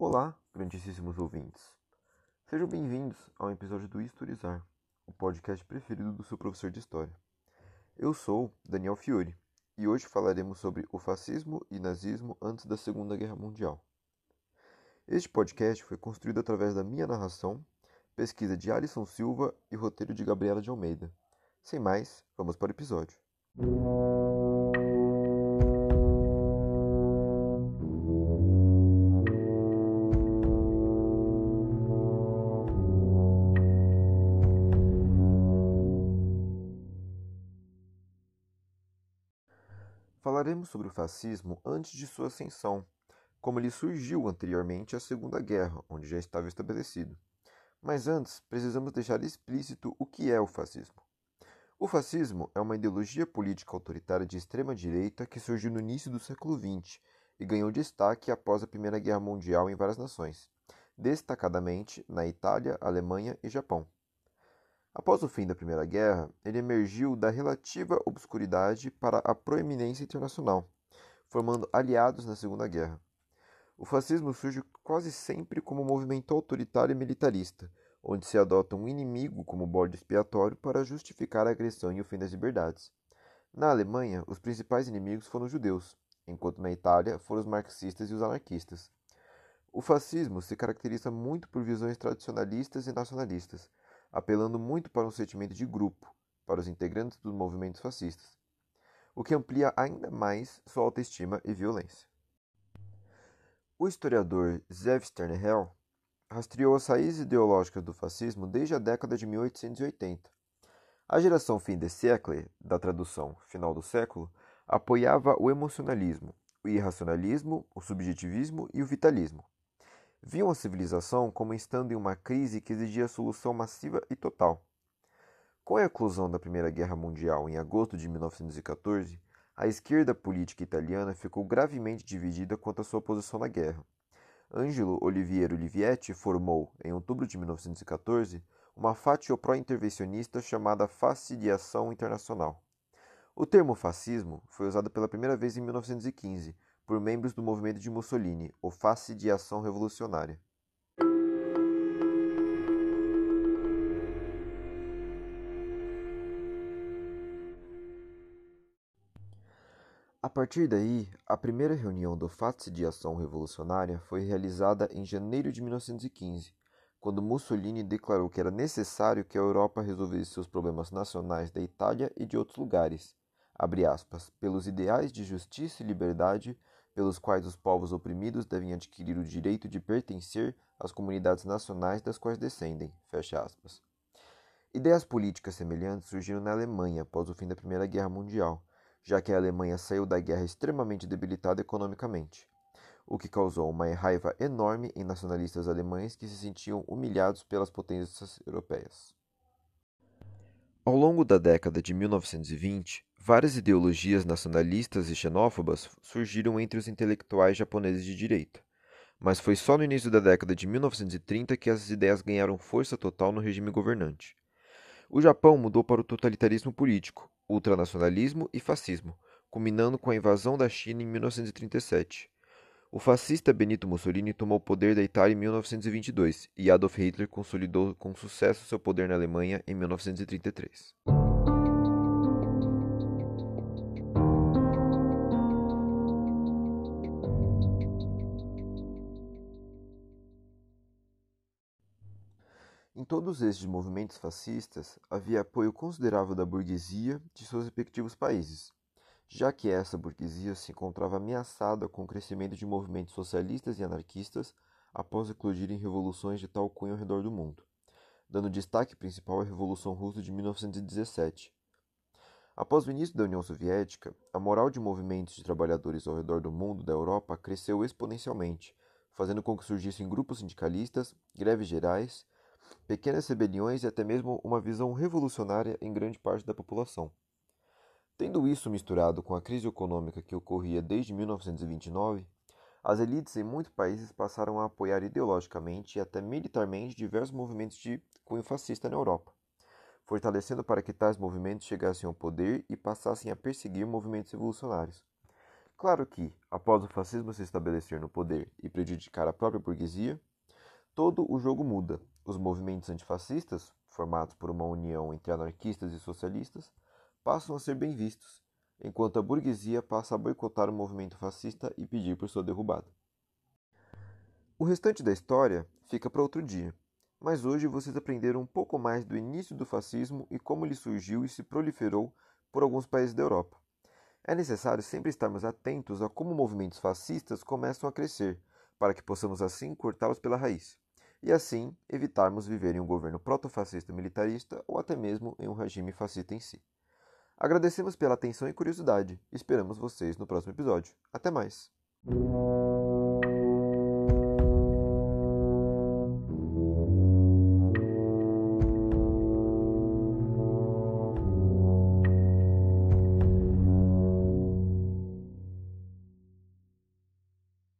Olá, grandíssimos ouvintes. Sejam bem-vindos ao episódio do Historizar, o podcast preferido do seu professor de História. Eu sou Daniel Fiore e hoje falaremos sobre o fascismo e nazismo antes da Segunda Guerra Mundial. Este podcast foi construído através da minha narração, pesquisa de Alisson Silva e roteiro de Gabriela de Almeida. Sem mais, vamos para o episódio. Falaremos sobre o fascismo antes de sua ascensão, como ele surgiu anteriormente à Segunda Guerra, onde já estava estabelecido. Mas antes, precisamos deixar explícito o que é o fascismo. O fascismo é uma ideologia política autoritária de extrema direita que surgiu no início do século XX e ganhou destaque após a Primeira Guerra Mundial em várias nações, destacadamente na Itália, Alemanha e Japão. Após o fim da Primeira Guerra, ele emergiu da relativa obscuridade para a proeminência internacional, formando aliados na Segunda Guerra. O fascismo surge quase sempre como um movimento autoritário e militarista, onde se adota um inimigo como bode expiatório para justificar a agressão e o fim das liberdades. Na Alemanha, os principais inimigos foram os judeus, enquanto na Itália foram os marxistas e os anarquistas. O fascismo se caracteriza muito por visões tradicionalistas e nacionalistas, apelando muito para um sentimento de grupo para os integrantes dos movimentos fascistas, o que amplia ainda mais sua autoestima e violência. O historiador Zev Sternhell rastreou as raízes ideológicas do fascismo desde a década de 1880. A geração fim de século, da tradução final do século, apoiava o emocionalismo, o irracionalismo, o subjetivismo e o vitalismo viam a civilização como estando em uma crise que exigia solução massiva e total. Com a eclosão da Primeira Guerra Mundial em agosto de 1914, a esquerda política italiana ficou gravemente dividida quanto à sua posição na guerra. Angelo Oliviero Olivetti formou, em outubro de 1914, uma fatio pró-intervencionista chamada Face de Ação Internacional. O termo fascismo foi usado pela primeira vez em 1915 por membros do movimento de Mussolini, o Face de Ação Revolucionária. A partir daí, a primeira reunião do Face de Ação Revolucionária foi realizada em janeiro de 1915, quando Mussolini declarou que era necessário que a Europa resolvesse seus problemas nacionais da Itália e de outros lugares, aspas, pelos ideais de justiça e liberdade pelos quais os povos oprimidos devem adquirir o direito de pertencer às comunidades nacionais das quais descendem. Ideias políticas semelhantes surgiram na Alemanha após o fim da Primeira Guerra Mundial, já que a Alemanha saiu da guerra extremamente debilitada economicamente, o que causou uma raiva enorme em nacionalistas alemães que se sentiam humilhados pelas potências europeias. Ao longo da década de 1920, Várias ideologias nacionalistas e xenófobas surgiram entre os intelectuais japoneses de direita, mas foi só no início da década de 1930 que essas ideias ganharam força total no regime governante. O Japão mudou para o totalitarismo político, ultranacionalismo e fascismo, culminando com a invasão da China em 1937. O fascista Benito Mussolini tomou o poder da Itália em 1922 e Adolf Hitler consolidou com sucesso seu poder na Alemanha em 1933. Todos estes movimentos fascistas havia apoio considerável da burguesia de seus respectivos países, já que essa burguesia se encontrava ameaçada com o crescimento de movimentos socialistas e anarquistas após eclodirem revoluções de tal cunho ao redor do mundo, dando destaque principal à Revolução Russa de 1917. Após o início da União Soviética, a moral de movimentos de trabalhadores ao redor do mundo da Europa cresceu exponencialmente, fazendo com que surgissem grupos sindicalistas, greves gerais pequenas rebeliões e até mesmo uma visão revolucionária em grande parte da população. Tendo isso misturado com a crise econômica que ocorria desde 1929, as elites em muitos países passaram a apoiar ideologicamente e até militarmente diversos movimentos de cunho fascista na Europa, fortalecendo para que tais movimentos chegassem ao poder e passassem a perseguir movimentos revolucionários. Claro que, após o fascismo se estabelecer no poder e prejudicar a própria burguesia, todo o jogo muda. Os movimentos antifascistas, formados por uma união entre anarquistas e socialistas, passam a ser bem vistos, enquanto a burguesia passa a boicotar o movimento fascista e pedir por sua derrubada. O restante da história fica para outro dia, mas hoje vocês aprenderam um pouco mais do início do fascismo e como ele surgiu e se proliferou por alguns países da Europa. É necessário sempre estarmos atentos a como movimentos fascistas começam a crescer, para que possamos assim cortá-los pela raiz, e assim evitarmos viver em um governo protofascista militarista ou até mesmo em um regime fascista em si. Agradecemos pela atenção e curiosidade. Esperamos vocês no próximo episódio. Até mais!